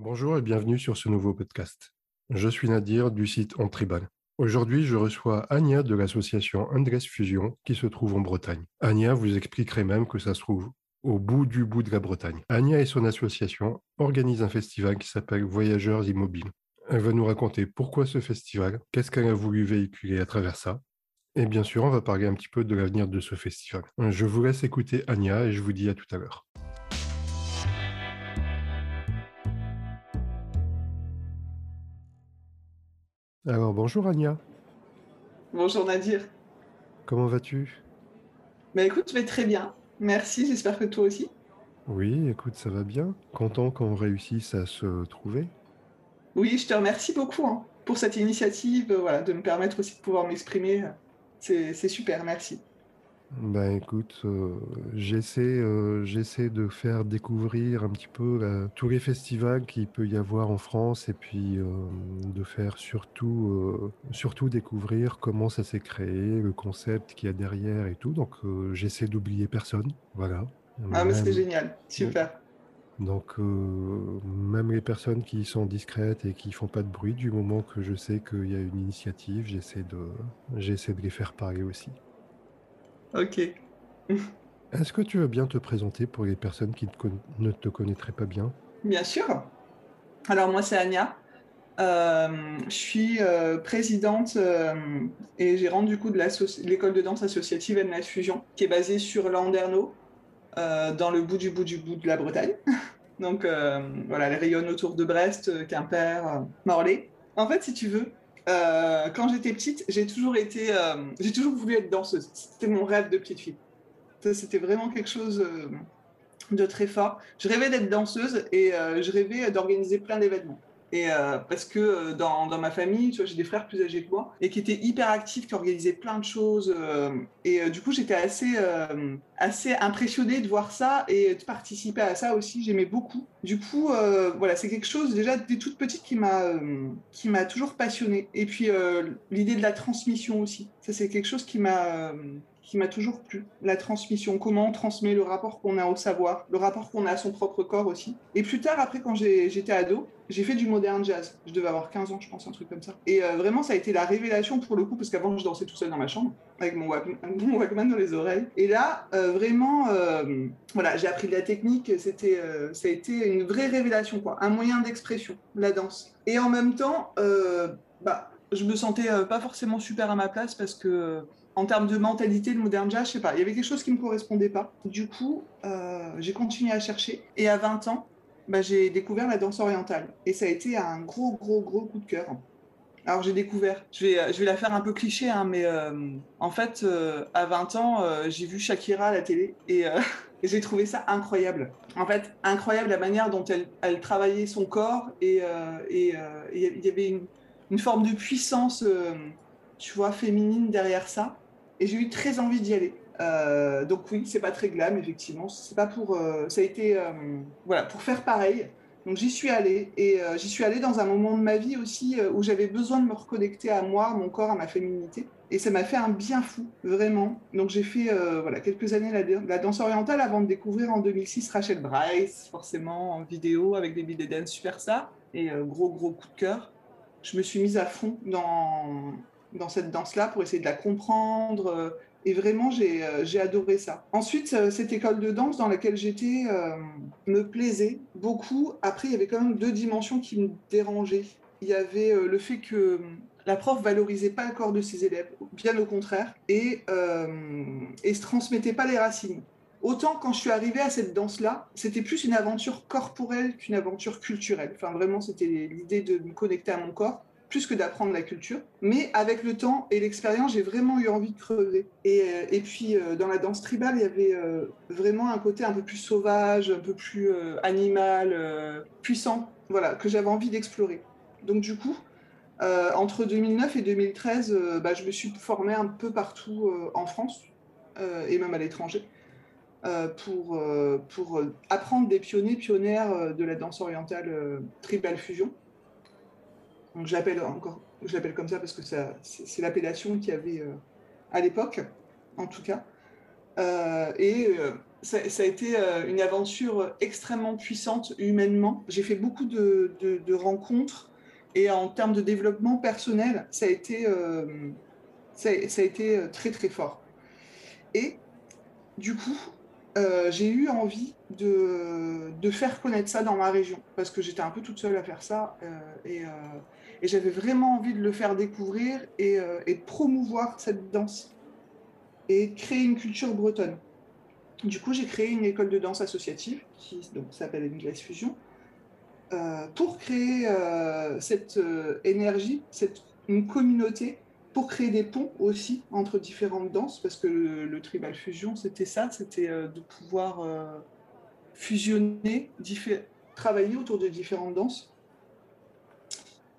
Bonjour et bienvenue sur ce nouveau podcast. Je suis Nadir du site On Tribal. Aujourd'hui, je reçois Anya de l'association Andres Fusion qui se trouve en Bretagne. Anya vous expliquerait même que ça se trouve au bout du bout de la Bretagne. Anya et son association organisent un festival qui s'appelle Voyageurs Immobiles. Elle va nous raconter pourquoi ce festival, qu'est-ce qu'elle a voulu véhiculer à travers ça. Et bien sûr, on va parler un petit peu de l'avenir de ce festival. Je vous laisse écouter Anya et je vous dis à tout à l'heure. Alors bonjour Anya, Bonjour Nadir. comment vas-tu? Bah écoute, je vais très bien. Merci, j'espère que toi aussi. Oui, écoute, ça va bien. Content qu'on réussisse à se trouver. Oui, je te remercie beaucoup hein, pour cette initiative, euh, voilà, de me permettre aussi de pouvoir m'exprimer. C'est c'est super, merci. Ben écoute, euh, j'essaie euh, j'essaie de faire découvrir un petit peu la- tous les festivals qu'il peut y avoir en France et puis euh, de faire surtout, surtout découvrir comment ça s'est créé, le concept qu'il y a derrière et tout. Donc j'essaie d'oublier personne, voilà. Ah, mais c'est génial, super. donc même les personnes qui sont discrètes et qui font pas de bruit, du moment que je sais qu'il y a une initiative, j'essaie de, j'essaie de les faire parler aussi. Ok. Est-ce que tu veux bien te présenter pour les personnes qui ne te conna- ne te connaîtraient pas bien? Bien sûr. Alors moi, c'est Anya. Euh, je suis euh, présidente euh, et gérante du coup de l'école de danse associative NS Fusion, qui est basée sur Landerneau, euh, dans le bout du bout du bout de la Bretagne. Donc voilà, elle rayonne autour de Brest, Quimper, Morlaix. En fait, si tu veux, euh, quand j'étais petite, j'ai toujours été, euh, j'ai toujours voulu être danseuse. C'était mon rêve de petite fille. C'était vraiment quelque chose euh, de très fort. Je rêvais d'être danseuse et je rêvais d'organiser plein d'événements. Et euh, parce que euh, dans, dans ma famille, tu vois, j'ai des frères plus âgés que moi et qui étaient hyper actifs, qui organisaient plein de choses. euh, et du coup, j'étais assez, assez impressionnée de voir ça et de participer à ça aussi. J'aimais beaucoup. Du coup, voilà, c'est quelque chose déjà dès toute petite qui m'a qui m'a toujours passionnée. Et puis l'idée de la transmission aussi. Ça, c'est quelque chose qui m'a qui m'a toujours plu. La transmission, comment on transmet le rapport qu'on a au savoir, le rapport qu'on a à son propre corps aussi. Et plus tard, après, quand j'étais ado, j'ai fait du modern jazz. Je devais avoir 15 ans, je pense, un truc comme ça. Et euh, vraiment, ça a été la révélation pour le coup, parce qu'avant, je dansais tout seul dans ma chambre, avec mon Walkman, dans les oreilles. Et là, euh, vraiment, euh, voilà, j'ai appris de la technique. C'était, ça a été une vraie révélation, quoi. Un moyen d'expression, la danse. Et en même temps, bah, je me sentais pas forcément super à ma place parce que en termes de mentalité de modern jazz, je sais pas, il y avait quelque chose qui me correspondait pas. Du coup, euh, j'ai continué à chercher et à 20 ans, bah, j'ai découvert la danse orientale et ça a été un gros gros gros coup de cœur. Alors j'ai découvert, je vais, je vais la faire un peu cliché, hein, mais euh, en fait, euh, à 20 ans, j'ai vu Shakira à la télé et, j'ai trouvé ça incroyable. En fait, incroyable la manière dont elle, elle travaillait son corps et il y avait une, une forme de puissance, tu vois, féminine derrière ça. Et j'ai eu très envie d'y aller. Euh, donc oui, c'est pas très glam, effectivement. C'est pas pour, euh, ça a été, euh, voilà, pour faire pareil. Donc j'y suis allée et j'y suis allée dans un moment de ma vie aussi où j'avais besoin de me reconnecter à moi, à mon corps, à ma féminité. Et ça m'a fait un bien fou, vraiment. Donc j'ai fait voilà quelques années la, danse orientale avant de découvrir en 2006 Rachel Bryce, forcément en vidéo avec des billets dance super ça et gros gros coup de cœur. Je me suis mise à fond dans dans cette danse-là pour essayer de la comprendre. euh, et vraiment, j'ai euh, j'ai adoré ça. Ensuite, euh, cette école de danse dans laquelle j'étais me plaisait beaucoup. Après, il y avait quand même deux dimensions qui me dérangeaient. Il y avait le fait que la prof valorisait pas le corps de ses élèves, bien au contraire, et, et se transmettait pas les racines. Autant quand je suis arrivée à cette danse-là, c'était plus une aventure corporelle qu'une aventure culturelle. Enfin, vraiment, c'était l'idée de me connecter à mon corps plus que d'apprendre la culture. Mais avec le temps et l'expérience, j'ai vraiment eu envie de creuser. Et, euh, et puis, euh, dans la danse tribale, il y avait euh, vraiment un côté un peu plus sauvage, un peu plus animal, puissant, voilà, que j'avais envie d'explorer. Donc, du coup, entre 2009 et 2013, euh, bah, je me suis formée un peu partout en France et même à l'étranger. pour, pour apprendre des pionniers, pionnières de la danse orientale tribal fusion. Donc je l'appelle encore, je comme ça parce que ça, c'est, l'appellation qu'il y avait euh, à l'époque, en tout cas. Euh, et euh, ça, a été une aventure extrêmement puissante humainement. J'ai fait beaucoup de, rencontres et en termes de développement personnel, ça a été, ça, a été très très fort. Et du coup, j'ai eu envie de, faire connaître ça dans ma région, parce que j'étais un peu toute seule à faire ça, euh, et, j'avais vraiment envie de le faire découvrir et, de promouvoir cette danse, et créer une culture bretonne. Du coup, j'ai créé une école de danse associative, qui s'appelle English Fusion, pour créer cette énergie, cette, une communauté pour créer des ponts aussi entre différentes danses, parce que le, tribal fusion, c'était ça, c'était euh, de pouvoir euh, fusionner, travailler autour de différentes danses.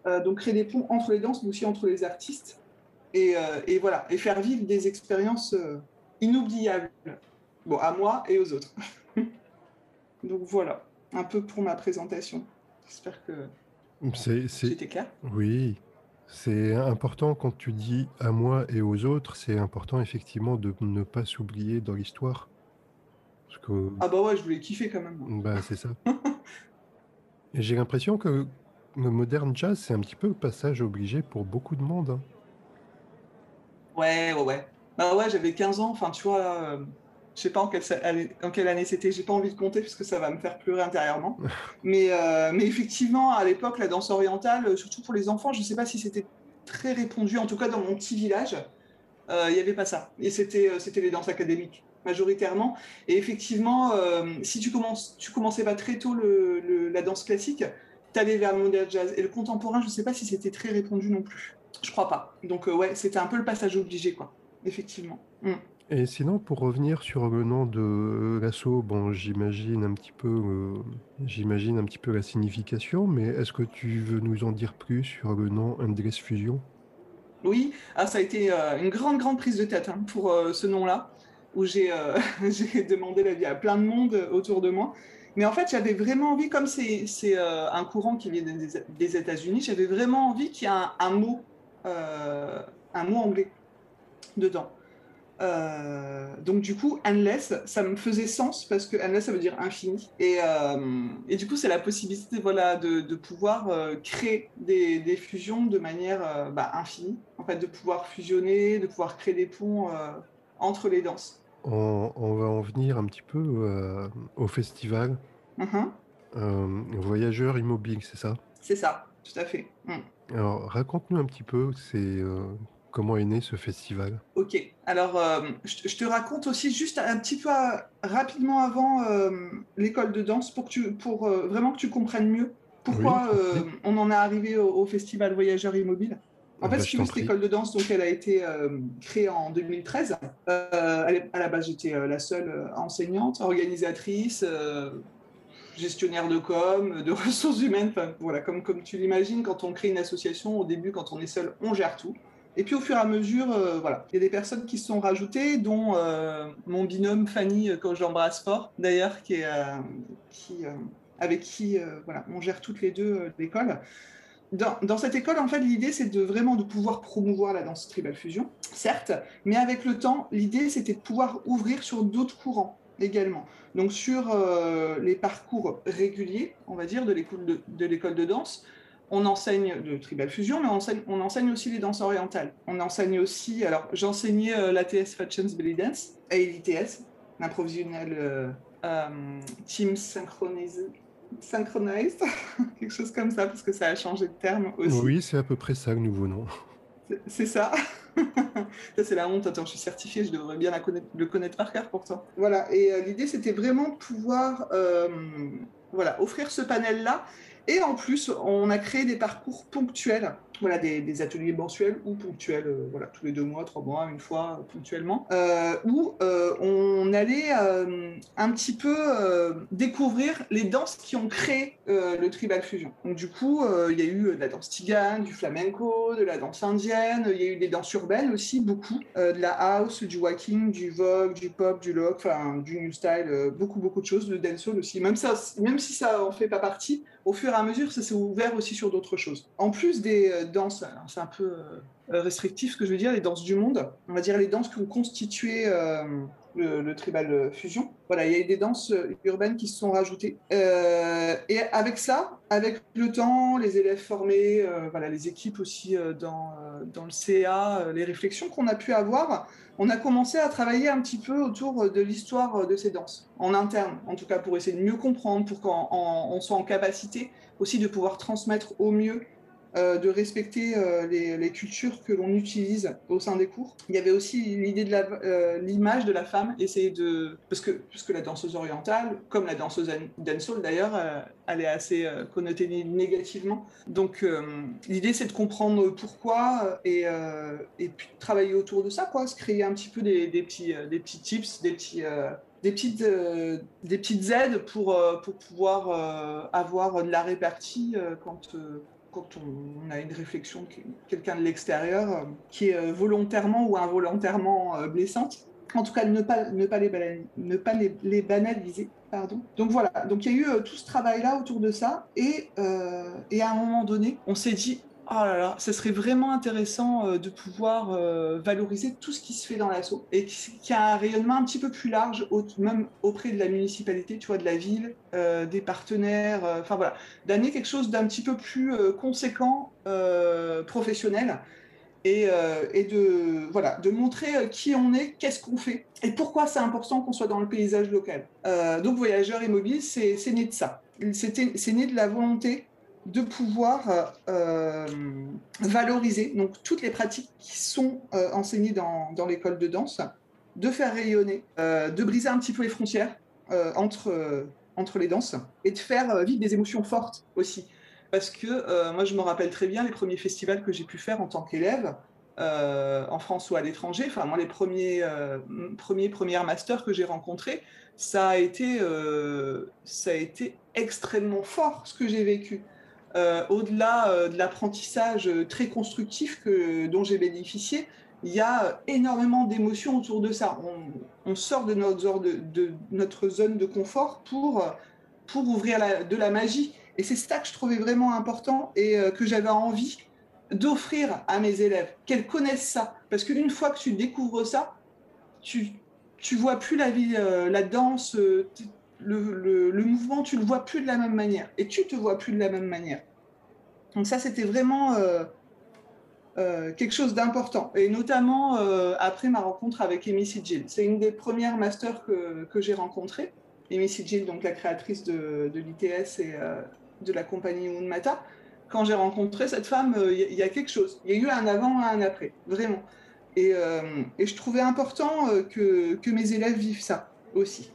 Euh, donc créer des ponts entre les danses, mais aussi entre les artistes. Et, et voilà, et faire vivre des expériences inoubliables, bon, à moi et aux autres. donc voilà, un peu pour ma présentation. J'espère que c'était clair. Oui, c'est important quand tu dis à moi et aux autres, c'est important effectivement de ne pas s'oublier dans l'histoire. Ah bah ouais, je voulais kiffer quand même. Bah c'est ça. j'ai l'impression que le moderne jazz, c'est un petit peu le passage obligé pour beaucoup de monde. Hein. Ouais, ouais, ouais. Bah ouais, j'avais 15 ans, enfin tu vois, euh, je sais pas en quelle, en quelle année c'était, j'ai pas envie de compter parce que ça va me faire pleurer intérieurement. mais, euh, mais effectivement, à l'époque, la danse orientale, euh, surtout pour les enfants, je sais pas si c'était très répandu, en tout cas dans mon petit village, euh, il n'y avait pas ça. Et c'était c'était les danses académiques majoritairement. Et effectivement, si tu, commences, tu commençais pas très tôt le, la danse classique, allais vers le modern jazz. Et le contemporain, je ne sais pas si c'était très répandu non plus. Je crois pas. Donc ouais, c'était un peu le passage obligé, quoi. Effectivement. Mm. Et sinon, pour revenir sur le nom de l'assaut, bon, j'imagine un petit peu, euh, j'imagine un petit peu la signification, mais est-ce que tu veux nous en dire plus sur le nom Endless Fusion? Oui, ah, ça a été euh, une grande, grande prise de tête hein, pour euh, ce nom-là, où j'ai demandé l'avis à plein de monde autour de moi. Mais en fait, j'avais vraiment envie, comme c'est un courant qui vient des, États-Unis, j'avais vraiment envie qu'il y ait un mot, un mot anglais dedans. Euh, donc du coup, endless, ça me faisait sens parce que endless, ça veut dire infini. Et, euh, du coup, c'est la possibilité voilà, de, pouvoir euh, créer des, fusions de manière bah, infinie. En fait, de pouvoir fusionner, de pouvoir créer des ponts entre les danses. On, va en venir un petit peu au festival. Mm-hmm. voyageurs immobiles, c'est ça? C'est ça, tout à fait. Mm. Alors, raconte-nous un petit peu, c'est Comment est né ce festival? Ok, alors euh, je, te raconte aussi juste un petit peu euh, rapidement avant euh, l'école de danse pour, que tu, pour vraiment que tu comprennes mieux pourquoi on en est arrivé au, festival Voyageurs Immobiles. En ah fait, bah, si cette école de danse, donc, elle a été créée en 2013. à la base, j'étais la seule enseignante, organisatrice, gestionnaire de com, de ressources humaines. voilà, comme, tu l'imagines, quand on crée une association, au début, quand on est seul, on gère tout. Et puis au fur et à mesure, euh, voilà, il y a des personnes qui se sont rajoutées, dont euh, mon binôme Fanny, quand j'embrasse fort, d'ailleurs, qui est, euh, avec qui voilà, on gère toutes les deux l'école. Dans, dans, cette école, en fait, l'idée, c'est de vraiment de pouvoir promouvoir la danse tribal fusion, certes, mais avec le temps, l'idée, c'était de pouvoir ouvrir sur d'autres courants également. Donc sur les parcours réguliers, on va dire, de l'école de, de, de danse, on enseigne de tribal fusion, mais on enseigne, on enseigne, aussi les danses orientales. On enseigne aussi, alors j'enseignais euh, l'ATS Fatchens Belly Dance et l'ITS, l'improvisionnel euh, euh, Team Synchronized, synchronized quelque chose comme ça, parce que ça a changé de terme aussi. Oui, c'est à peu près ça le nouveau nom. C'est ça. ça, c'est la honte. Attends, je suis certifiée, je devrais bien le connaître par cœur pourtant. Voilà, et l'idée, c'était vraiment de pouvoir voilà, offrir ce panel-là et en plus, on a créé des parcours ponctuels, voilà, des, ateliers mensuels ou ponctuels, euh, voilà, tous les deux mois, trois mois, une fois, ponctuellement, euh, où euh, on allait un petit peu découvrir les danses qui ont créé le tribal fusion. Donc du coup, il y a eu de la danse tigane, du flamenco, de la danse indienne, il y a eu des danses urbaines aussi, beaucoup, de la house, du walking, du vogue, du pop, du lock, du new style, beaucoup beaucoup de choses, de dancehall aussi. Même ça, même si ça en fait pas partie, au fur et à mesure, ça s'est ouvert aussi sur d'autres choses. En plus des, euh, danses, c'est un peu restrictif ce que je veux dire, les danses du monde, on va dire les danses qui ont constitué le, tribal fusion. Voilà, il y a eu des danses urbaines qui se sont rajoutées. et avec ça, avec le temps, les élèves formés, voilà, les équipes aussi dans, dans le CA, les réflexions qu'on a pu avoir, on a commencé à travailler un petit peu autour de l'histoire de ces danses, en interne, en tout cas pour essayer de mieux comprendre, pour qu'on soit en capacité aussi de pouvoir transmettre au mieux euh, de respecter euh, les, cultures que l'on utilise au sein des cours. Il y avait aussi l'idée de euh, l'image de la femme, essayer de parce que puisque la danseuse orientale, comme la danseuse dancehall d'ailleurs, elle est assez connotée négativement. Donc l'idée c'est de comprendre pourquoi et, et puis travailler autour de ça, quoi, se créer un petit peu des, petits des petits tips, des petits des petites, des petites aides pour, pour pouvoir avoir de la répartie quand, quand on, a une réflexion de quelqu'un de l'extérieur euh, qui est euh, volontairement ou involontairement euh, blessante. En tout cas, ne pas, ne pas, les, banaliser, ne pas les, banaliser. Pardon. Donc voilà, donc il y a eu tout ce travail-là autour de ça. Et, et à un moment donné, on s'est dit, Oh là là, ce serait vraiment intéressant euh, de pouvoir euh, valoriser tout ce qui se fait dans l'assaut et qui, a un rayonnement un petit peu plus large, même auprès de la municipalité, tu vois, de la ville, euh, des partenaires, enfin voilà, d'amener quelque chose d'un petit peu plus conséquent, professionnel. Et, de, voilà, de montrer qui on est, qu'est-ce qu'on fait et pourquoi c'est important qu'on soit dans le paysage local. donc Voyageurs et c'est né de ça. C'est né de la volonté de pouvoir euh, valoriser donc, toutes les pratiques qui sont euh, enseignées dans, dans l'école de danse, de faire rayonner, euh, de briser un petit peu les frontières entre, entre les danses et de faire vivre des émotions fortes aussi. Parce que moi, je me rappelle très bien les premiers festivals que j'ai pu faire en tant qu'élève. en France ou à l'étranger, enfin moi les premiers, premiers premières masters que j'ai rencontrés, ça a été, ça a été extrêmement fort ce que j'ai vécu. Euh, au-delà euh, de l'apprentissage euh, très constructif dont j'ai bénéficié, il y a énormément d'émotions autour de ça. On, sort de notre, zone de confort pour, pour ouvrir de la magie. Et c'est ça que je trouvais vraiment important et que j'avais envie d'offrir à mes élèves, qu'elles connaissent ça. Parce qu'une fois que tu découvres ça, tu, tu vois plus la la danse, le, mouvement, tu le vois plus de la même manière et tu te vois plus de la même manière. Donc ça, c'était vraiment euh, euh, quelque chose d'important. Et notamment euh, après ma rencontre avec Amy Sigil. C'est une des premières masters que, j'ai rencontrées. Amy Sigil, donc la créatrice de, l'ITS et de la compagnie Moonmata. Quand j'ai rencontré cette femme, il y, a quelque chose. Il y a eu un avant et un après, vraiment. Et, je trouvais important que mes élèves vivent ça aussi.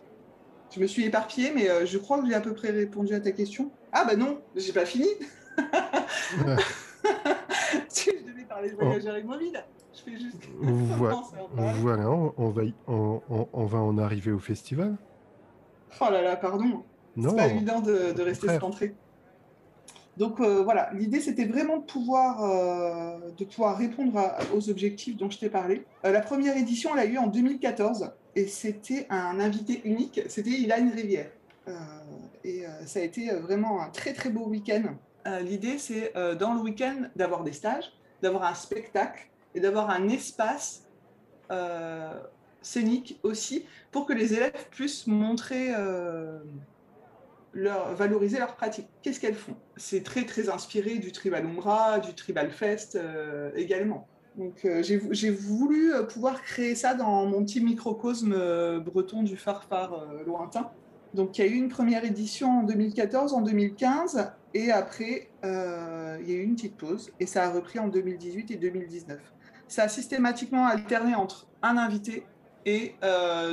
Je me suis éparpillée, mais euh, je crois que j'ai à peu près répondu à ta question. Ah bah non, j'ai pas fini. je devais parler de voyageurs immobiles. Je fais juste. voilà, voilà on, va on, on, va en arriver au festival? Oh là là, pardon. C'est pas évident de, de rester centré. Donc euh, voilà, l'idée c'était vraiment de pouvoir, euh, de pouvoir répondre aux objectifs dont je t'ai parlé. la première édition, elle a eu en 2014 et c'était un invité unique, c'était Ilan Rivière. Euh, et euh, ça a été vraiment un très très beau week-end. Euh, l'idée, c'est dans le week-end d'avoir des stages, d'avoir un spectacle et d'avoir un espace scénique aussi pour que les élèves puissent montrer, leur, valoriser leurs pratiques. Qu'est-ce qu'elles font? C'est très très inspiré du Tribal Umbra, du Tribal Fest également. Donc euh, j'ai voulu euh, pouvoir créer ça dans mon petit microcosme euh, breton du farfar lointain. Donc il y a eu une première édition en 2014, en 2015, et après il y a eu une petite pause, et ça a repris en 2018 et 2019. Ça a systématiquement alterné entre un invité et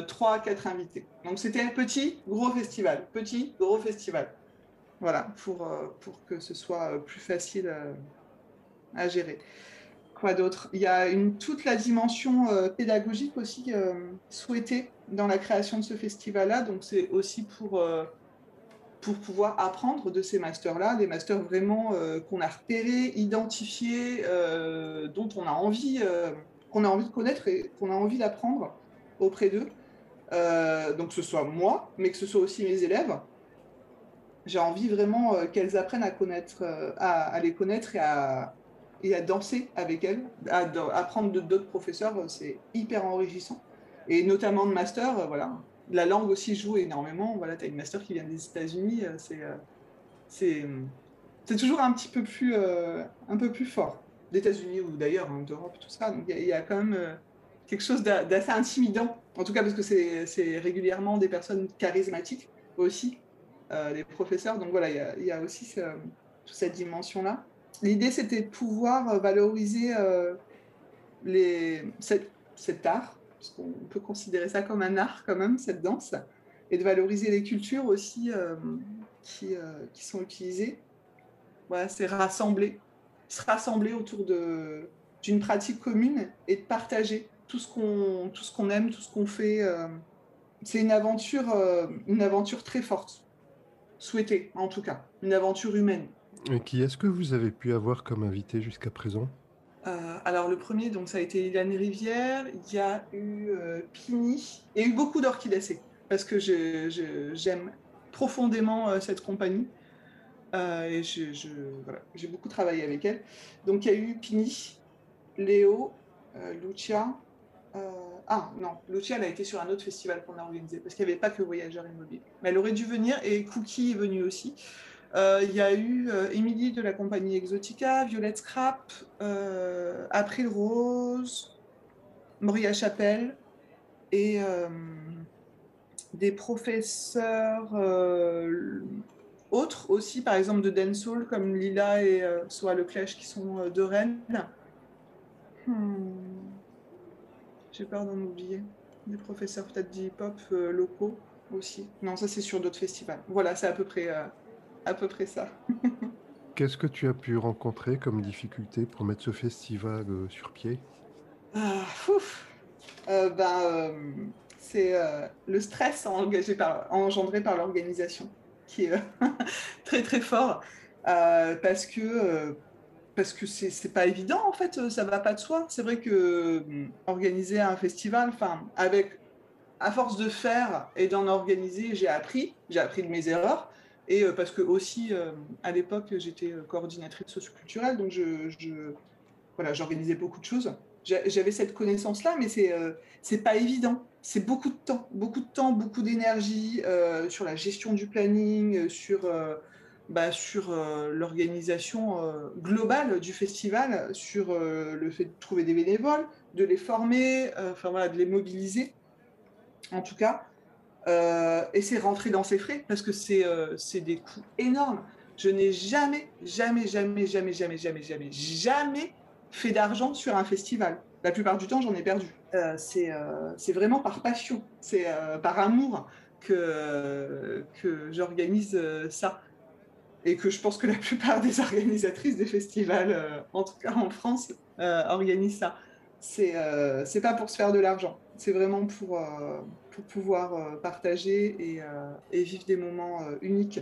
trois à quatre invités. Donc c'était un petit, gros festival, petit, gros festival. Voilà, pour, pour que ce soit plus facile à gérer. Quoi d'autre? Il y a une, toute la dimension euh, pédagogique aussi euh, souhaitée dans la création de ce festival-là. Donc c'est aussi pour, euh, pour pouvoir apprendre de ces masters-là, des masters vraiment qu'on a repérés, identifiés, dont on a envie, qu'on a envie de connaître et qu'on a envie d'apprendre auprès d'eux. donc que ce soit moi, mais que ce soit aussi mes élèves. J'ai envie vraiment qu'elles apprennent à connaître, à, à, les connaître et à, et à danser avec elles, à apprendre d'autres professeurs, c'est hyper enrichissant. Et notamment de master, voilà. La langue aussi joue énormément. Voilà, tu as une master qui vient des États-Unis, c'est c'est toujours un petit peu plus, un peu plus fort d'États-Unis ou d'ailleurs hein, d'Europe, tout ça. Donc il y, a quand même quelque chose d'assez intimidant, en tout cas parce que c'est régulièrement des personnes charismatiques aussi, euh, les professeurs. Donc voilà, il y, a aussi toute cette dimension-là. L'idée, c'était de pouvoir euh, valoriser euh, cet art, parce qu'on peut considérer ça comme un art quand même, cette danse, et de valoriser les cultures aussi qui, qui, sont utilisées. Voilà, c'est rassembler, se rassembler autour d'une pratique commune et de partager tout ce qu'on tout ce qu'on aime, tout ce qu'on fait. Euh, c'est une aventure, euh, une aventure très forte, souhaitée en tout cas, une aventure humaine. Et qui est-ce que vous avez pu avoir comme invité jusqu'à présent? Euh, alors le premier, donc ça a été Ilan Rivière, il y a eu Pini, a eu beaucoup d'orchidacées, parce que j'aime profondément cette compagnie, et j'ai beaucoup travaillé avec elle. Donc il y a eu Pini, Léo, Lucia, ah non, Lucia, a été sur un autre festival qu'on a organisé, parce qu'il n'y avait pas que Voyageurs Immobiliers. Mais elle aurait dû venir, et Cookie est venue aussi. Euh, il y a eu euh, Émilie de la compagnie Exotica, Violette Scrap, April Rose, Moria Chapelle, et des professeurs autres aussi, par exemple de dancehall, comme Lila et Soa Leclèche, qui sont de Rennes. Hmm. J'ai peur d'en oublier. Des professeurs peut-être d'hip-hop euh, locaux aussi. Non, ça c'est sur d'autres festivals. Voilà, c'est à peu près, euh, à peu près ça. Qu'est-ce que tu as pu rencontrer comme difficulté pour mettre ce festival euh, sur pied? Ah, ben, C'est le stress engagé par, engendré par l'organisation qui est très très fort. parce que parce que c'est pas évident en fait, ça va pas de soi. C'est vrai que hum, organiser un festival, enfin, à force de faire et d'en organiser, j'ai appris, j'ai appris de mes erreurs. Et euh, parce que aussi, euh, à l'époque, j'étais euh, coordinatrice socioculturelle, donc je voilà, j'organisais beaucoup de choses. J'avais cette connaissance-là, mais c'est c'est pas évident. C'est beaucoup de temps, beaucoup de temps, beaucoup d'énergie sur la gestion du planning, sur bah, sur euh, l'organisation euh, globale du festival, sur euh, le fait de trouver des bénévoles, de les former, enfin voilà, de les mobiliser, en tout cas. et c'est rentrer dans ses frais parce que c'est des coûts énormes. Je n'ai jamais, jamais, jamais, jamais, jamais, jamais, jamais, jamais fait d'argent sur un festival. La plupart du temps, j'en ai perdu. c'est vraiment par passion, c'est par amour que, que j'organise ça et que je pense que la plupart des organisatrices des festivals, euh, en tout cas en France, euh, organisent ça. C'est euh, pas pour se faire de l'argent, c'est vraiment pour, pour pouvoir partager et, et, vivre des moments uniques.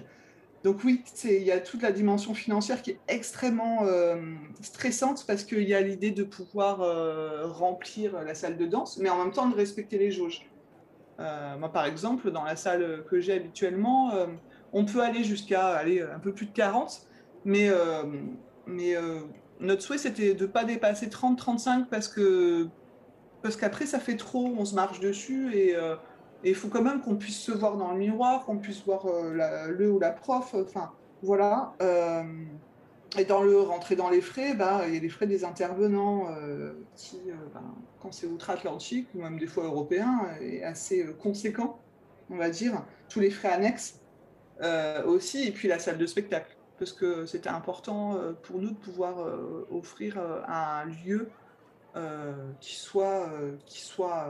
Donc oui, il y a toute la dimension financière qui est extrêmement stressante parce qu'il y a l'idée de pouvoir remplir la salle de danse, mais en même temps de respecter les jauges. moi, par exemple, dans la salle que j'ai habituellement, on peut aller jusqu'à aller un peu plus de 40, mais, euh, mais euh, notre souhait c'était de ne pas dépasser 30-35 parce que parce qu'après ça fait trop, on se marche dessus et euh, il faut quand même qu'on puisse se voir dans le miroir, qu'on puisse voir le ou la prof, enfin voilà. et dans le rentrer dans les frais, bah, il y a les frais des intervenants qui, bah, quand c'est outre-Atlantique ou même des fois européen, est assez conséquent, on va dire. Tous les frais annexes. Euh, aussi, et puis la salle de spectacle, parce que c'était important euh, pour nous de pouvoir euh, offrir un lieu qui soit qui soit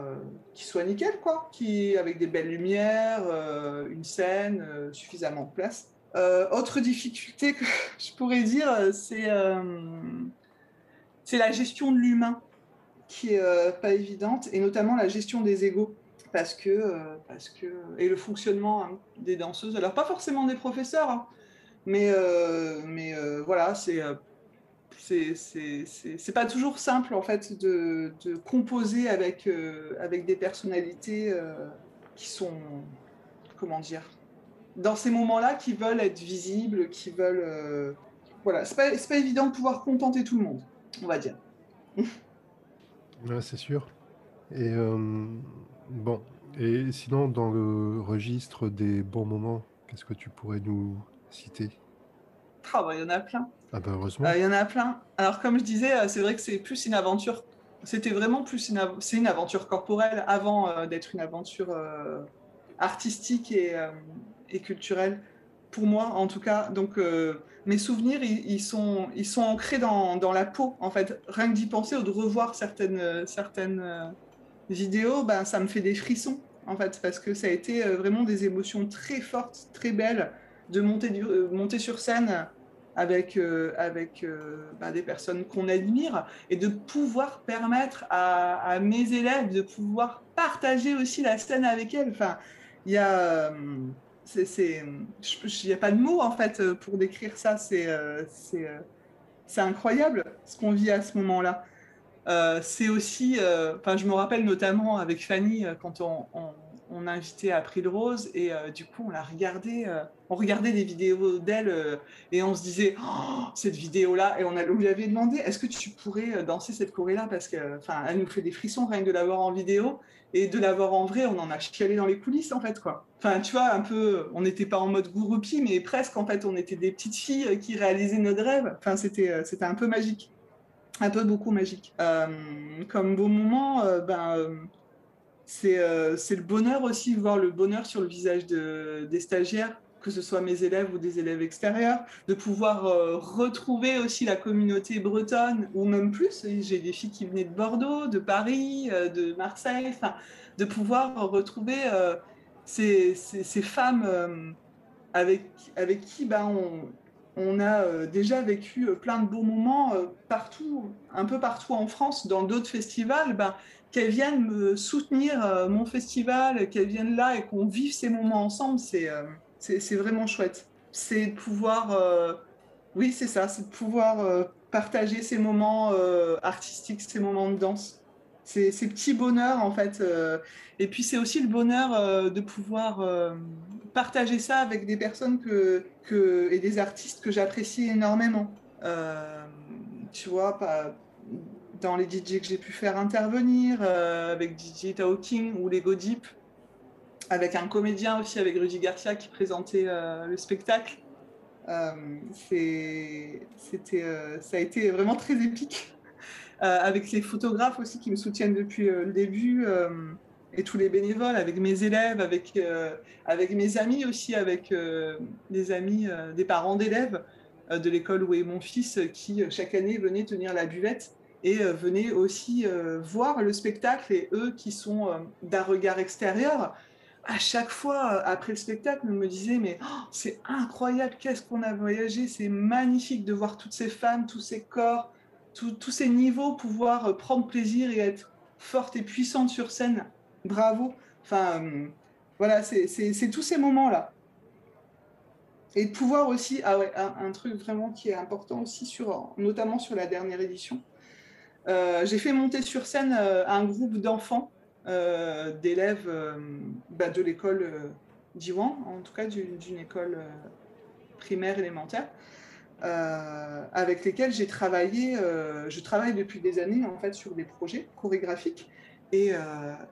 qui soit nickel quoi qui avec des belles lumières une scène suffisamment de place. Autre difficulté que je pourrais dire c'est c'est la gestion de l'humain qui est pas évidente et notamment la gestion des égaux parce que, euh, parce que et le fonctionnement hein, des danseuses, alors pas forcément des professeurs, hein, mais, euh, mais euh, voilà, c'est c'est pas toujours simple en fait de, de composer avec, avec des personnalités qui sont, comment dire, dans ces moments-là, qui veulent être visibles, qui veulent... voilà, c'est pas, pas évident de pouvoir contenter tout le monde. on va dire. Ouais, c'est sûr. Et euh, bon, et sinon, dans le registre des bons moments, qu'est-ce que tu pourrais nous citer? Ah bah, il y en a plein. Ah bah heureusement. Euh, Il y en a plein. Alors, comme je disais, euh, c'est vrai que c'est plus une aventure. C'était vraiment plus une, av- une aventure corporelle avant euh, d'être une aventure euh, artistique et, et culturelle. Pour moi, en tout cas. Donc, mes souvenirs, ils, ils sont, ils sont ancrés dans, dans la peau. En fait, rien que d'y penser ou de revoir certaines, certaines vidéos, ben, ça me fait des frissons. En fait, parce que ça a été euh, vraiment des émotions très fortes, très belles, de monter, euh, sur scène avec, euh, avec bah, des personnes qu'on admire et de pouvoir permettre à, mes élèves de pouvoir partager aussi la scène avec elles. Enfin, il y a, il n'y a pas de mots en fait pour décrire ça. C'est incroyable ce qu'on vit à ce moment-là. Euh, c'est aussi, euh, enfin, je me rappelle notamment avec Fanny euh, quand on, on, on a invité April Rose et du coup on l'a regardé, euh, on regardait des vidéos d'elle et on se disait Oh, cette vidéo-là et on, lui avait demandé est-ce que tu pourrais danser cette choré-là? Parce que, enfin, elle nous fait des frissons rien que de la voir en vidéo et de la voir en vrai, on en a chialé dans les coulisses en fait quoi. Enfin, tu vois, un peu, on n'était pas en mode groupi, mais presque en fait, on était des petites filles qui réalisaient notre rêve. Enfin, c'était, c'était un peu magique un peu beaucoup magique. Euh, comme beau moment, euh, ben, euh, c'est le bonheur aussi, voir le bonheur sur le visage de, des stagiaires, que ce soit mes élèves ou des élèves extérieurs, de pouvoir retrouver aussi la communauté bretonne, ou même plus. J'ai des filles qui venaient de Bordeaux, de Paris, de Marseille, de pouvoir retrouver ces, ces, femmes avec, avec qui ben, on, on a euh, déjà vécu euh, plein de beaux moments euh, partout, un peu partout en France, dans d'autres festivals, ben, qu'elles viennent me soutenir mon festival, qu'elles viennent là et qu'on vive ces moments ensemble, c'est vraiment chouette. C'est de pouvoir, oui, c'est ça, c'est de pouvoir partager ces moments artistiques, ces moments de danse. Ces, ces petits bonheurs, en fait. et puis, c'est aussi le bonheur de pouvoir partager ça avec des personnes que, et des artistes que j'apprécie énormément. Euh, tu vois, dans les DJ que j'ai pu faire intervenir, euh, avec DJ Talking ou Lego Deep, avec un comédien aussi, avec Rudy Garcia qui présentait euh, le spectacle. C'était, ça a été vraiment très épique. Avec les photographes aussi qui me soutiennent depuis le début et tous les bénévoles, avec mes élèves, avec, euh, avec mes amis aussi, avec euh, des amis, euh, des parents d'élèves euh, de l'école où est mon fils qui chaque année venaient tenir la buvette et venaient aussi voir le spectacle. Et eux qui sont d'un regard extérieur à chaque fois après le spectacle me disaient mais oh, c'est incroyable qu'est-ce qu'on a voyagé c'est magnifique de voir toutes ces femmes tous ces corps tous tous ces niveaux pouvoir prendre plaisir et être forte et puissante sur scène bravo enfin euh, voilà c'est tous ces moments là et de pouvoir aussi ah un, truc vraiment qui est important aussi sur notamment sur la dernière édition euh, j'ai fait monter sur scène euh, un groupe d'enfants, d'élèves bah, de l'école d'Iwan, en tout cas d'une école primaire élémentaire, avec lesquels j'ai travaillé. je travaille depuis des années en fait sur des projets chorégraphiques. Et, euh,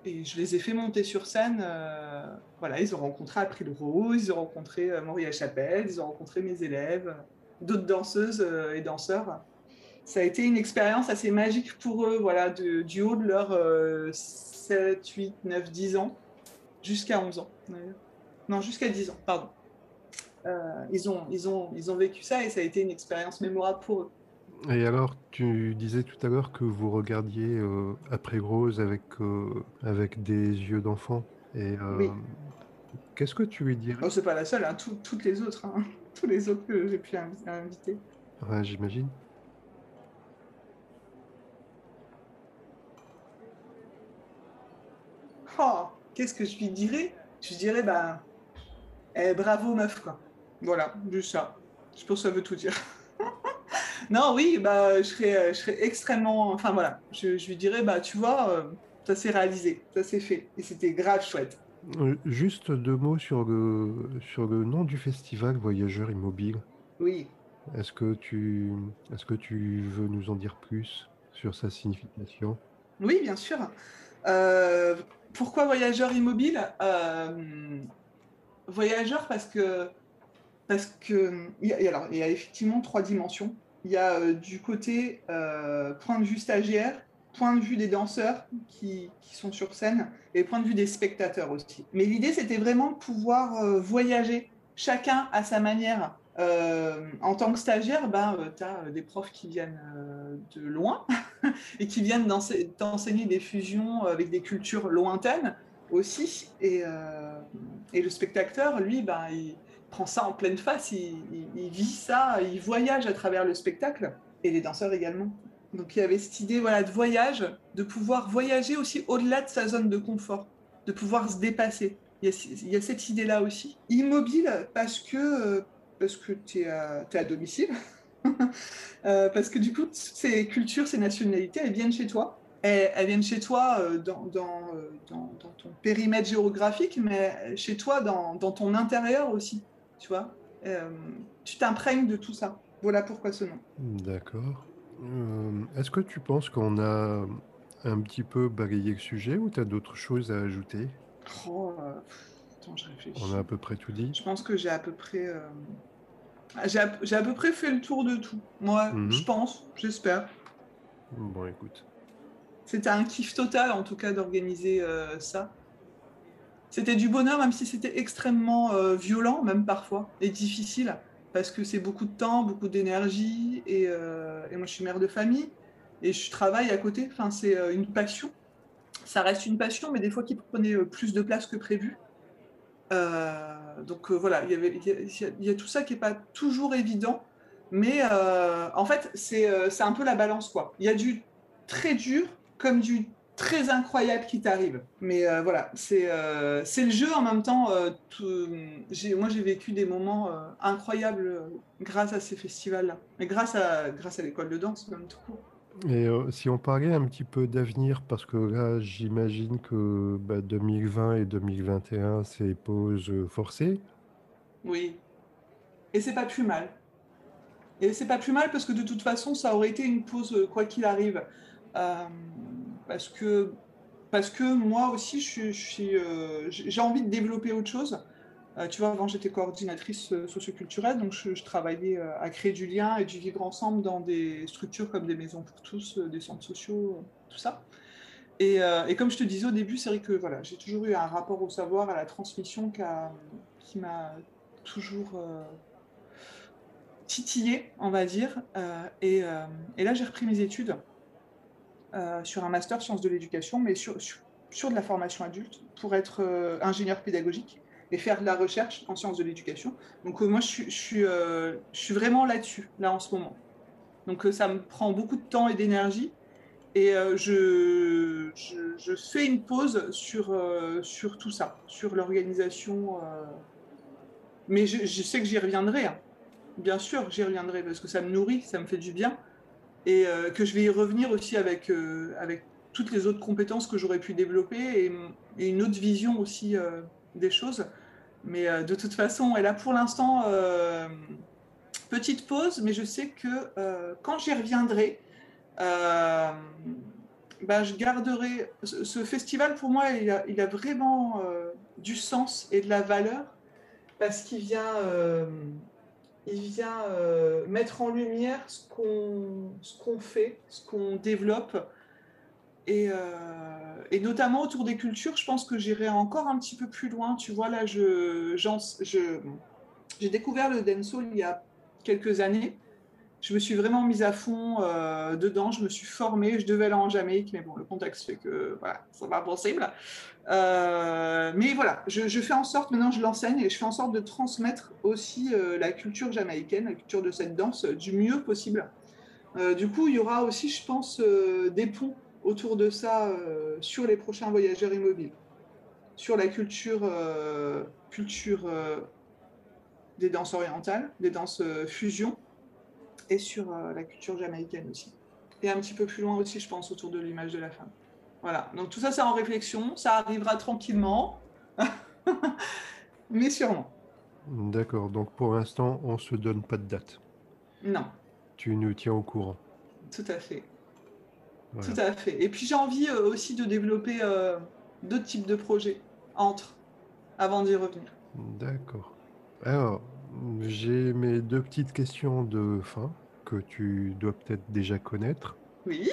et je les ai fait monter sur scène. euh, voilà, ils ont rencontré April Rose, ils ont rencontré euh, Moria Chapelle, ils ont rencontré mes élèves, d'autres danseuses euh, et danseurs ça a été une expérience assez magique pour eux, voilà, du haut de leurs euh, 7, 8, 9, 10 ans, jusqu'à 11 ans. Non, jusqu'à 10 ans, pardon. Ils, ont, ils, ont, ils ont vécu ça et ça a été une expérience mémorable pour eux. Et alors, tu disais tout à l'heure que vous regardiez euh, après Rose avec, euh, avec des yeux d'enfant. Et euh, Oui. qu'est-ce que tu lui dirais? Oh, c'est pas la seule, hein, tout- toutes les autres, hein, tous les autres que j'ai pu invi- inviter. Ouais, j'imagine. Oh, qu'est-ce que je lui dirais? Je lui dirais, bah, eh, bravo meuf, quoi. Voilà, juste ça. Je pense que ça veut tout dire. non, oui, bah, je serais, euh, je serais extrêmement. Enfin voilà, je, je lui dirais, bah, tu vois, euh, ça s'est réalisé, ça s'est fait. Et c'était grave chouette. Euh, juste deux mots sur le, sur le nom du festival Voyageurs Immobiles. Oui. Est-ce que, tu, est que tu veux nous en dire plus sur sa signification? Oui, bien sûr. Euh, pourquoi voyageur immobile euh, Voyageur parce que parce que alors, il y a effectivement trois dimensions. Il y a euh, du côté point de vue stagiaire, point de vue des danseurs qui, qui, sont sur scène et point de vue des spectateurs aussi. Mais l'idée, c'était vraiment de pouvoir voyager, chacun à sa manière, euh, en tant que stagiaire, ben, euh, tu as euh, des profs qui viennent de loin et qui viennent t'enseigner des fusions avec des cultures lointaines aussi. Et, et le spectateur, lui, ben, il prend ça en pleine face, il, vit ça, il voyage à travers le spectacle, et les danseurs également. Donc il y avait cette idée voilà, de voyage, de pouvoir voyager aussi au-delà de sa zone de confort, de pouvoir se dépasser. Il y a, cette idée-là aussi. Immobile parce que parce que tu es, à domicile, euh, parce que du coup, ces cultures, ces nationalités, elles viennent chez toi. Elles, viennent chez toi euh, euh, dans, dans, ton périmètre géographique, mais chez toi dans, ton intérieur aussi, tu vois. tu t'imprègnes de tout ça. Voilà pourquoi ce nom. D'accord. Est-ce que tu penses qu'on a un petit peu balayé le sujet ou tu as d'autres choses à ajouter? Oh, attends, je réfléchis. On a à peu près tout dit. Je pense que j'ai à peu près j'ai à, peu près fait le tour de tout. Moi, mhm. je pense, j'espère. Bon, écoute. C'était un kiff total, en tout cas, d'organiser euh, ça. C'était du bonheur, même si c'était extrêmement euh, violent, même parfois, et difficile, parce que c'est beaucoup de temps, beaucoup d'énergie, et, euh, moi, je suis mère de famille, et je travaille à côté. Enfin, c'est une passion. Ça reste une passion, mais des fois qui prenait plus de place que prévu. Euh, donc euh, voilà, il y, y a, tout ça qui n'est pas toujours évident, mais euh, en fait, c'est un peu la balance. quoi. Il y a du très dur comme du très incroyable qui t'arrive. Mais voilà, c'est le jeu en même temps. moi, j'ai vécu des moments incroyables grâce à ces festivals-là. Et grâce à, grâce à l'école de danse, même tout court. Et euh, si on parlait un petit peu d'avenir, parce que là, j'imagine que 2020 bah, et 2021, c'est pause euh, forcée. Oui. Et c'est pas plus mal. Et c'est pas plus mal parce que de toute façon, ça aurait été une pause euh, quoi qu'il arrive. Parce que parce que moi aussi, je, j'ai envie de développer autre chose. Euh, tu vois, avant, j'étais coordinatrice euh, socioculturelle, donc je, travaillais euh, à créer du lien et du vivre ensemble dans des structures comme des maisons pour tous, des centres sociaux, tout ça. Et, comme je te disais au début, c'est vrai que voilà, j'ai toujours eu un rapport au savoir, à la transmission qui m'a toujours titillé, on va dire. Et, là, j'ai repris mes études sur un master sciences de l'éducation, mais sur, sur, de la formation adulte pour être ingénieur pédagogique et faire de la recherche en sciences de l'éducation. Donc euh, moi, je, je, suis, euh, je suis vraiment là-dessus, là en ce moment. Donc euh, ça me prend beaucoup de temps et d'énergie. Et je, je, fais une pause sur, sur tout ça, sur l'organisation. Mais je, sais que j'y reviendrai. Hein. Bien sûr, j'y reviendrai parce que ça me nourrit, ça me fait du bien. Et que je vais y revenir aussi avec, avec toutes les autres compétences que j'aurais pu développer et, une autre vision aussi des choses. Mais euh, de toute façon, et là pour l'instant, euh, petite pause, mais je sais que euh, quand j'y reviendrai, ben, je garderai. Ce, festival, pour moi, a, il a vraiment du sens et de la valeur parce qu'il vient, il vient mettre en lumière ce qu'on fait, ce qu'on développe. Et, et notamment autour des cultures, je pense que j'irai encore un petit peu plus loin. Tu vois, là, je, j'ai découvert le dancehall il y a quelques années. Je me suis vraiment mise à fond euh, dedans, je me suis formée, je devais aller en Jamaïque, mais bon, le contexte fait que voilà, c'est pas possible. Euh, mais voilà, je, fais en sorte, maintenant je l'enseigne et je fais en sorte de transmettre aussi euh, la culture jamaïcaine, la culture de cette danse du mieux possible. du coup, il y aura aussi, je pense, des ponts autour de ça sur les prochains voyageurs immobiles, sur la culture, culture des danses orientales, des danses fusion, et sur la culture jamaïcaine aussi. Et un petit peu plus loin aussi, je pense, autour de l'image de la femme. Voilà, donc tout ça, c'est en réflexion, ça arrivera tranquillement, mais sûrement. D'accord, donc pour l'instant, on ne se donne pas de date. Non. Tu nous tiens au courant. Tout à fait. Tout à fait. Et puis j'ai envie euh, aussi de développer euh, d'autres types de projets entre, avant d'y revenir. D'accord. Alors, j'ai mes deux petites questions de fin que tu dois peut-être déjà connaître. Oui.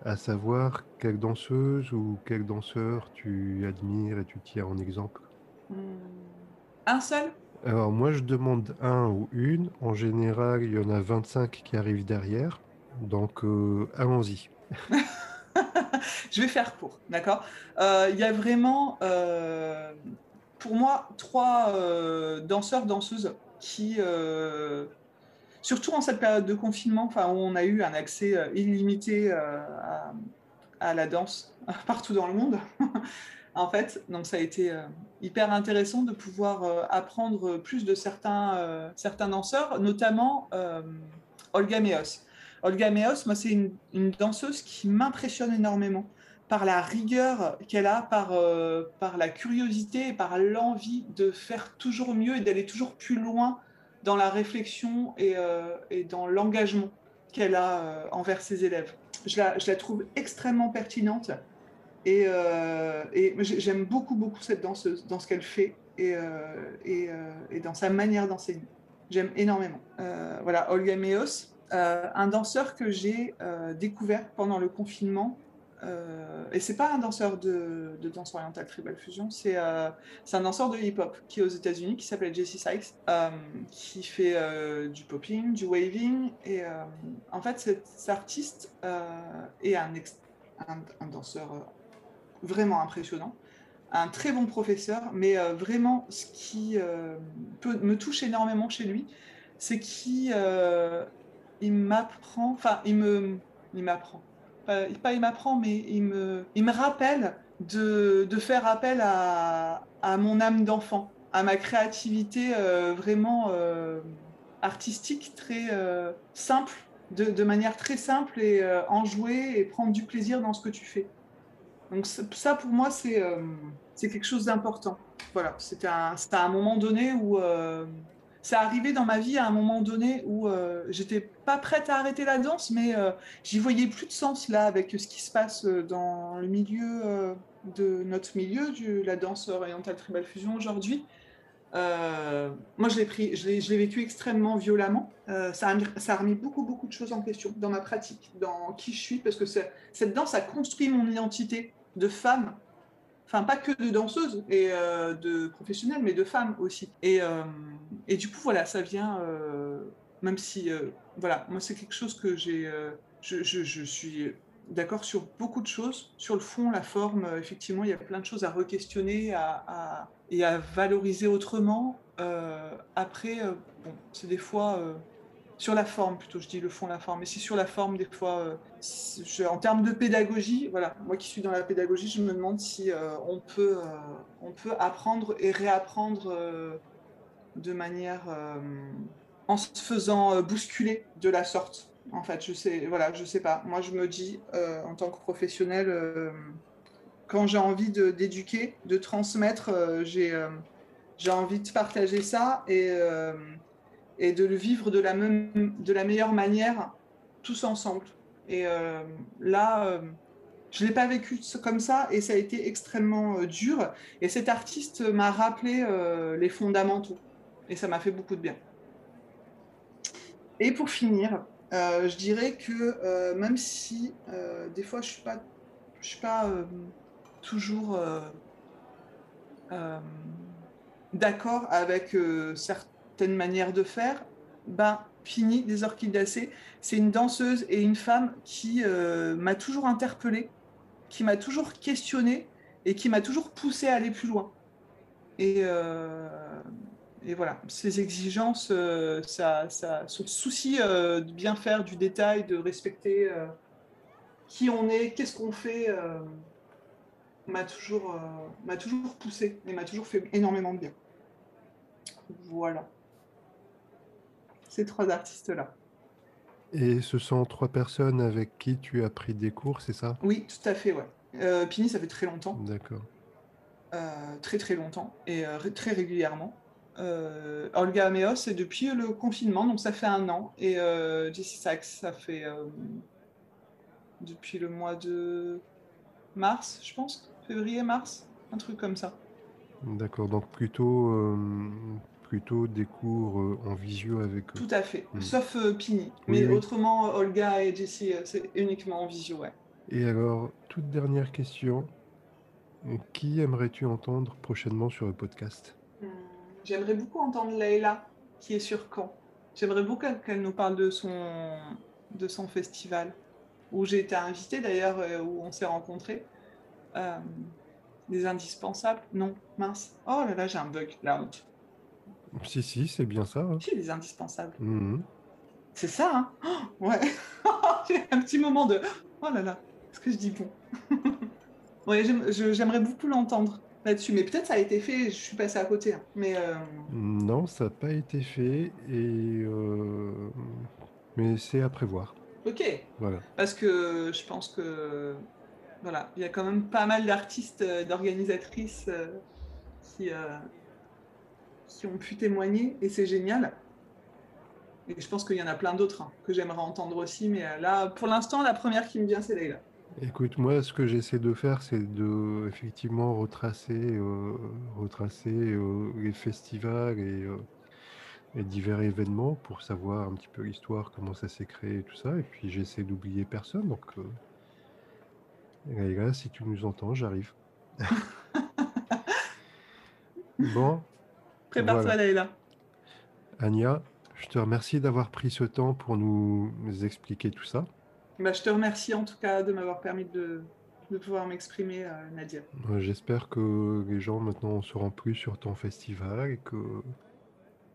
À savoir, quelle danseuse ou quel danseur tu admires et tu tiens en exemple? Hmm. Un seul? Alors, moi, je demande un ou une. En général, il y en a 25 qui arrivent derrière. Donc, euh, allons-y. je vais faire court, d'accord? Euh, Il y a vraiment, euh, pour moi, trois danseurs, danseuses qui, surtout en cette période de confinement, où on a eu un accès illimité à, la danse partout dans le monde, en fait. Donc, ça a été hyper intéressant de pouvoir apprendre plus de certains danseurs, notamment Olga Meos. Olga Meos, moi, c'est une, danseuse qui m'impressionne énormément par la rigueur qu'elle a, par, euh, par la curiosité par l'envie de faire toujours mieux et d'aller toujours plus loin dans la réflexion et, euh, dans l'engagement qu'elle a euh, envers ses élèves. Je la, je la, trouve extrêmement pertinente et, et j'aime beaucoup, beaucoup cette danseuse dans ce qu'elle fait et, et, et, dans sa manière d'enseigner. J'aime énormément. voilà, Olga Meos, un danseur que j'ai découvert pendant le confinement. Euh, et c'est pas un danseur de, danse orientale tribal fusion, c'est un danseur de hip-hop qui est aux États-Unis, qui s'appelle Jesse Sykes, qui fait du popping, du waving. Et en fait, cet, artiste est un, danseur vraiment impressionnant un très bon professeur, mais vraiment ce qui me touche énormément chez lui, c'est qu'il il m'apprend, enfin, il me, il m'apprend. Pas, pas, il m'apprend, mais il me, il me rappelle de, faire appel à, mon âme d'enfant, à ma créativité euh, vraiment euh, artistique, très euh, simple, de, de, manière très simple et enjouée et prendre du plaisir dans ce que tu fais. Donc ça, pour moi, c'est c'est quelque chose d'important. Voilà, c'était un, un moment donné où ça arrivé dans ma vie à un moment donné où euh, j'étais pas prête à arrêter la danse, mais euh, j'y voyais plus de sens là avec ce qui se passe euh, dans le milieu de notre milieu, de la danse orientale tribal fusion aujourd'hui. moi, je l'ai pris, je l'ai vécu extrêmement violemment. ça, a, ça a remis beaucoup, beaucoup de choses en question dans ma pratique, dans qui je suis, parce que cette danse a construit mon identité de femme enfin pas que de danseuses et euh, de professionnelles, mais de femmes aussi. Et, euh, du coup, voilà, ça vient, euh, même si, voilà, moi c'est quelque chose que j'ai, je, je, suis d'accord sur beaucoup de choses, sur le fond, la forme, effectivement, il y a plein de choses à re-questionner à, et à valoriser autrement. après, bon, c'est des fois sur la forme plutôt, je dis le fond, la forme. Mais c'est sur la forme, des fois, euh, en termes de pédagogie, voilà, moi qui suis dans la pédagogie, je me demande si euh, on, peut, euh, on peut apprendre et réapprendre de manière en se faisant bousculer de la sorte. En fait, je sais, voilà, je sais pas. Moi, je me dis, en tant que professionnel, quand j'ai envie d'éduquer, de, transmettre, j'ai j'ai envie de partager ça et et de le vivre de la, même, de la meilleure manière tous ensemble. Et euh, là, euh, je ne l'ai pas vécu comme ça et ça a été extrêmement euh, dur. Et cet artiste m'a rappelé les fondamentaux et ça m'a fait beaucoup de bien. Et pour finir, je dirais que même si des fois je ne suis pas, je suis pas toujours d'accord avec certains certaine manière de faire, ben, Fini des Orchidacées, c'est une danseuse et une femme qui euh, m'a toujours interpellée, qui m'a toujours questionnée et qui m'a toujours poussée à aller plus loin. Et, euh, voilà, ces exigences, euh, ça, ça, ce souci de bien faire, du détail, de respecter qui on est, qu'est-ce qu'on fait, m'a toujours, m'a toujours poussé et m'a toujours fait énormément de bien. Voilà ces trois artistes-là. Et ce sont trois personnes avec qui tu as pris des cours, c'est ça? Oui, tout à fait, ouais. Euh, Pini, ça fait très longtemps. D'accord. Euh, très très longtemps et euh, très régulièrement. Olga Ameos, c'est depuis le confinement, donc ça fait un an. Et Jessie Sachs, ça fait depuis le mois de mars, je pense, février-mars, un truc comme ça. D'accord, donc plutôt, plutôt des cours euh, en visio avec eux. Tout à fait, Hmm. sauf euh, Pini. Oui, Mais oui. autrement, Olga et Jessie, euh, c'est uniquement en visio, ouais. Et alors, toute dernière question. Qui aimerais-tu entendre prochainement sur le podcast? Hmm, J'aimerais beaucoup entendre Leïla, qui est sur Caen. J'aimerais beaucoup qu'elle nous parle de son, de son festival, où j'ai été invitée d'ailleurs, où on s'est rencontrés. Euh, des indispensables? Non, mince. Oh là là, j'ai un bug, la honte. Si, si, c'est bien ça. hein. Des indispensables Mhm. C'est ça, hein Oh, Ouais. j'ai un petit moment de oh là là, est-ce que je dis bon Ouais, j'aimerais beaucoup l'entendre là-dessus, mais peut-être ça a été fait, je suis passée à côté. hein. Mais euh, Non, ça n'a pas été fait, et euh, mais c'est à prévoir. ok, Voilà. parce que je pense que voilà, il y a quand même pas mal d'artistes, euh, d'organisatrices euh, qui, qui ont pu témoigner et c'est génial. Et je pense qu'il y en a plein d'autres hein, que j'aimerais entendre aussi, mais euh, là, pour l'instant, la première qui me vient, c'est Leïla. Écoute, moi, ce que j'essaie de faire, c'est de effectivement retracer, euh, retracer euh, les festivals et, euh, et divers événements pour savoir un petit peu l'histoire, comment ça s'est créé et tout ça. Et puis j'essaie d'oublier personne. Donc, Leïla, si tu nous entends, j'arrive. Bon, Prépare-toi, Voilà. Anya, je te remercie d'avoir pris ce temps pour nous expliquer tout ça. Bah, je te remercie en tout cas de m'avoir permis de, de pouvoir m'exprimer, euh, Nadia. Euh, J'espère que les gens maintenant seront plus sur ton festival et que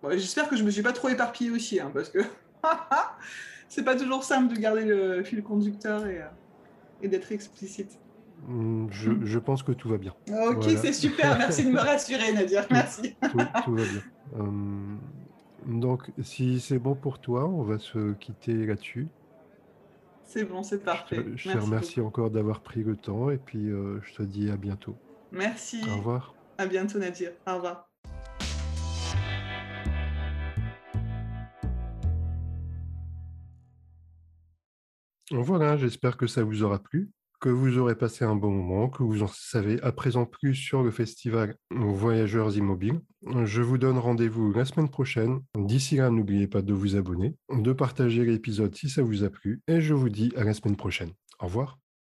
Bon, J'espère que je me suis pas trop éparpillée aussi, hein, parce que c'est pas toujours simple de garder le fil conducteur et, euh, et d'être explicite. Hmm, Je, je pense que tout va bien. Ok, Voilà. c'est super, merci de me rassurer, Nadia, merci. Tout, tout va bien. Euh, donc, si c'est bon pour toi, on va se quitter là-dessus. C'est bon, c'est parfait. je te Merci remercie encore d'avoir pris le temps et puis euh, je te dis à bientôt. Merci. Au revoir. À bientôt, Nadia. Au revoir. Voilà, j'espère que ça vous aura plu, que vous aurez passé un bon moment, que vous en savez à présent plus sur le festival Voyageurs Immobiles. Je vous donne rendez-vous la semaine prochaine. D'ici là, n'oubliez pas de vous abonner, de partager l'épisode si ça vous a plu, et je vous dis à la semaine prochaine. Au revoir.